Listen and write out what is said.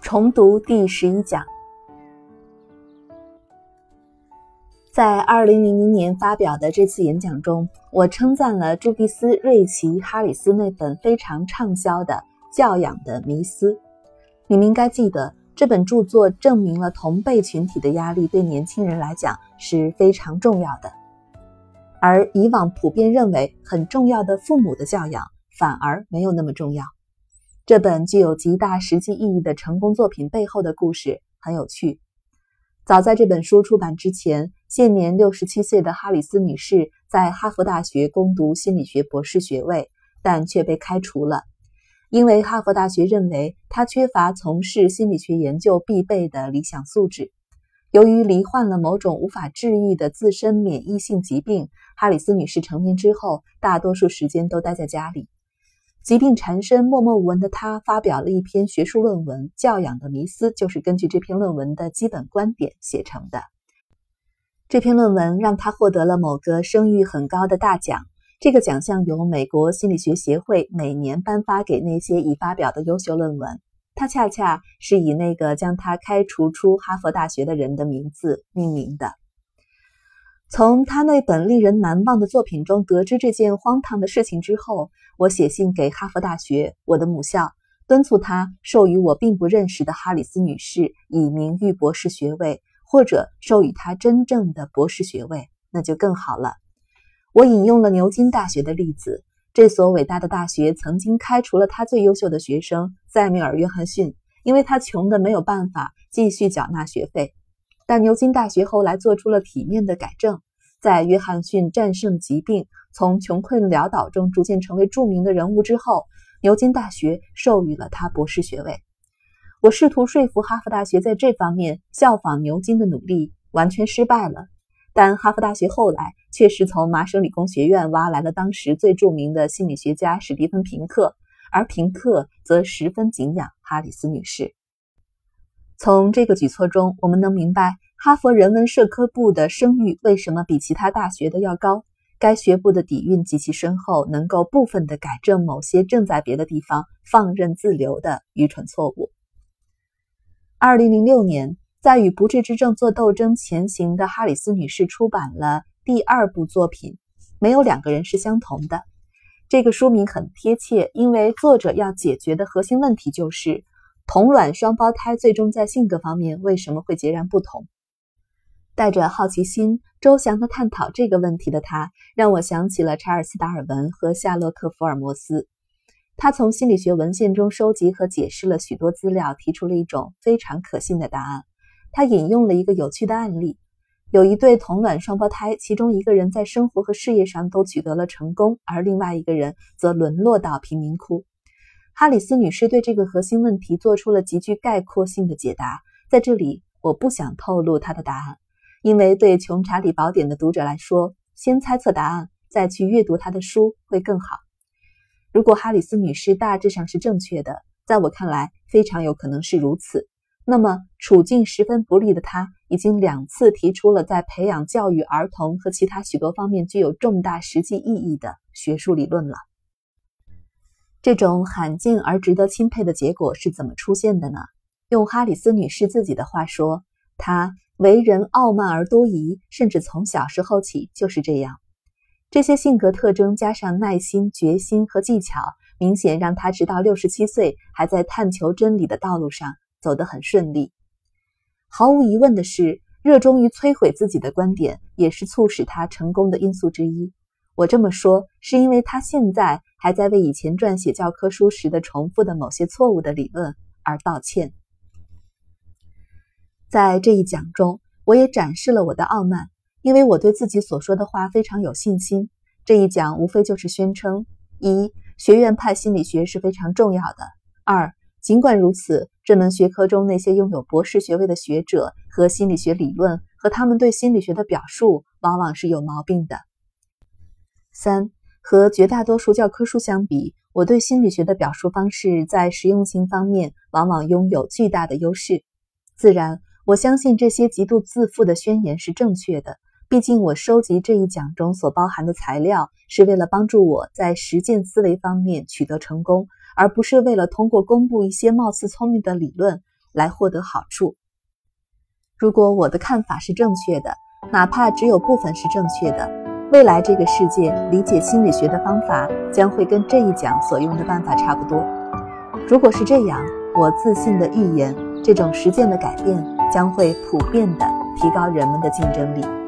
重读第十一讲，在二零零零年发表的这次演讲中，我称赞了朱迪斯·瑞奇·哈里斯那本非常畅销的《教养的迷思》。你们应该记得，这本著作证明了同辈群体的压力对年轻人来讲是非常重要的，而以往普遍认为很重要的父母的教养反而没有那么重要。这本具有极大实际意义的成功作品背后的故事很有趣。早在这本书出版之前，现年六十七岁的哈里斯女士在哈佛大学攻读心理学博士学位，但却被开除了，因为哈佛大学认为她缺乏从事心理学研究必备的理想素质。由于罹患了某种无法治愈的自身免疫性疾病，哈里斯女士成年之后，大多数时间都待在家里。疾病缠身、默默无闻的她发表了一篇学术论文，《教养的迷思》就是根据这篇论文的基本观点写成的。这篇论文让她获得了某个声誉很高的大奖。这个奖项由美国心理学协会每年颁发给那些已发表的优秀论文。他恰恰是以那个将他开除出哈佛大学的人的名字命名的。从他那本令人难忘的作品中得知这件荒唐的事情之后，我写信给哈佛大学，我的母校，敦促他授予我并不认识的哈里斯女士以名誉博士学位，或者授予她真正的博士学位，那就更好了。我引用了牛津大学的例子，这所伟大的大学曾经开除了他最优秀的学生塞缪尔·约翰逊，因为他穷得没有办法继续缴纳学费。但牛津大学后来做出了体面的改正，在约翰逊战胜疾病、从穷困潦倒中逐渐成为著名的人物之后，牛津大学授予了他博士学位。我试图说服哈佛大学在这方面效仿牛津的努力，完全失败了。但哈佛大学后来确实从麻省理工学院挖来了当时最著名的心理学家史蒂芬·平克，而平克则十分敬仰哈里斯女士。从这个举措中，我们能明白哈佛人文社科部的声誉为什么比其他大学的要高。该学部的底蕴极其深厚，能够部分的改正某些正在别的地方放任自流的愚蠢错误。二零零六年，在与不治之症做斗争前行的哈里斯女士出版了第二部作品。没有两个人是相同的。这个书名很贴切，因为作者要解决的核心问题就是。同卵双胞胎最终在性格方面为什么会截然不同？带着好奇心，周详地探讨这个问题的他，让我想起了查尔斯·达尔文和夏洛克·福尔摩斯。他从心理学文献中收集和解释了许多资料，提出了一种非常可信的答案。他引用了一个有趣的案例：有一对同卵双胞胎，其中一个人在生活和事业上都取得了成功，而另外一个人则沦落到贫民窟。哈里斯女士对这个核心问题做出了极具概括性的解答。在这里，我不想透露她的答案，因为对《穷查理宝典》的读者来说，先猜测答案再去阅读她的书会更好。如果哈里斯女士大致上是正确的，在我看来非常有可能是如此，那么处境十分不利的她已经两次提出了在培养教育儿童和其他许多方面具有重大实际意义的学术理论了。这种罕见而值得钦佩的结果是怎么出现的呢？用哈里斯女士自己的话说，她为人傲慢而多疑，甚至从小时候起就是这样。这些性格特征加上耐心、决心和技巧，明显让她直到六十七岁还在探求真理的道路上走得很顺利。毫无疑问的是，热衷于摧毁自己的观点也是促使她成功的因素之一。我这么说，是因为他现在还在为以前撰写教科书时的重复的某些错误的理论而道歉。在这一讲中，我也展示了我的傲慢，因为我对自己所说的话非常有信心。这一讲无非就是宣称：一、学院派心理学是非常重要的；二、尽管如此，这门学科中那些拥有博士学位的学者和心理学理论和他们对心理学的表述，往往是有毛病的。三和绝大多数教科书相比，我对心理学的表述方式在实用性方面往往拥有巨大的优势。自然，我相信这些极度自负的宣言是正确的，毕竟，我收集这一讲中所包含的材料，是为了帮助我在实践思维方面取得成功，而不是为了通过公布一些貌似聪明的理论来获得好处。如果我的看法是正确的，哪怕只有部分是正确的，未来这个世界理解心理学的方法将会跟这一讲所用的办法差不多。如果是这样，我自信的预言，这种实践的改变将会普遍的提高人们的竞争力。